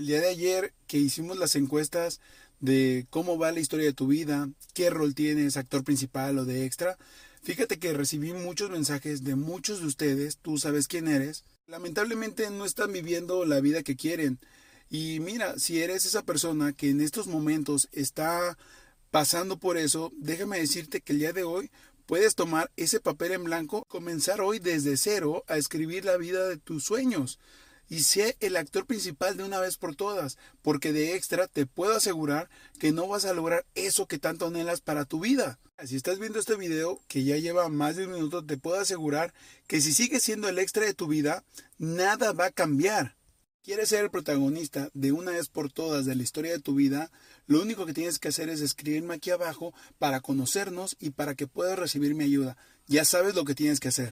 El día de ayer que hicimos las encuestas de cómo va la historia de tu vida, qué rol tienes, actor principal o de extra, fíjate que recibí muchos mensajes de muchos de ustedes, tú sabes quién eres, lamentablemente no están viviendo la vida que quieren. Y mira, si eres esa persona que en estos momentos está pasando por eso, déjame decirte que el día de hoy puedes tomar ese papel en blanco, comenzar hoy desde cero a escribir la vida de tus sueños y sé el actor principal de una vez por todas, porque de extra te puedo asegurar que no vas a lograr eso que tanto anhelas para tu vida. Si estás viendo este video que ya lleva más de un minuto, te puedo asegurar que si sigues siendo el extra de tu vida, nada va a cambiar. ¿Quieres ser el protagonista de una vez por todas de la historia de tu vida? Lo único que tienes que hacer es escribirme aquí abajo para conocernos y para que puedas recibir mi ayuda. Ya sabes lo que tienes que hacer.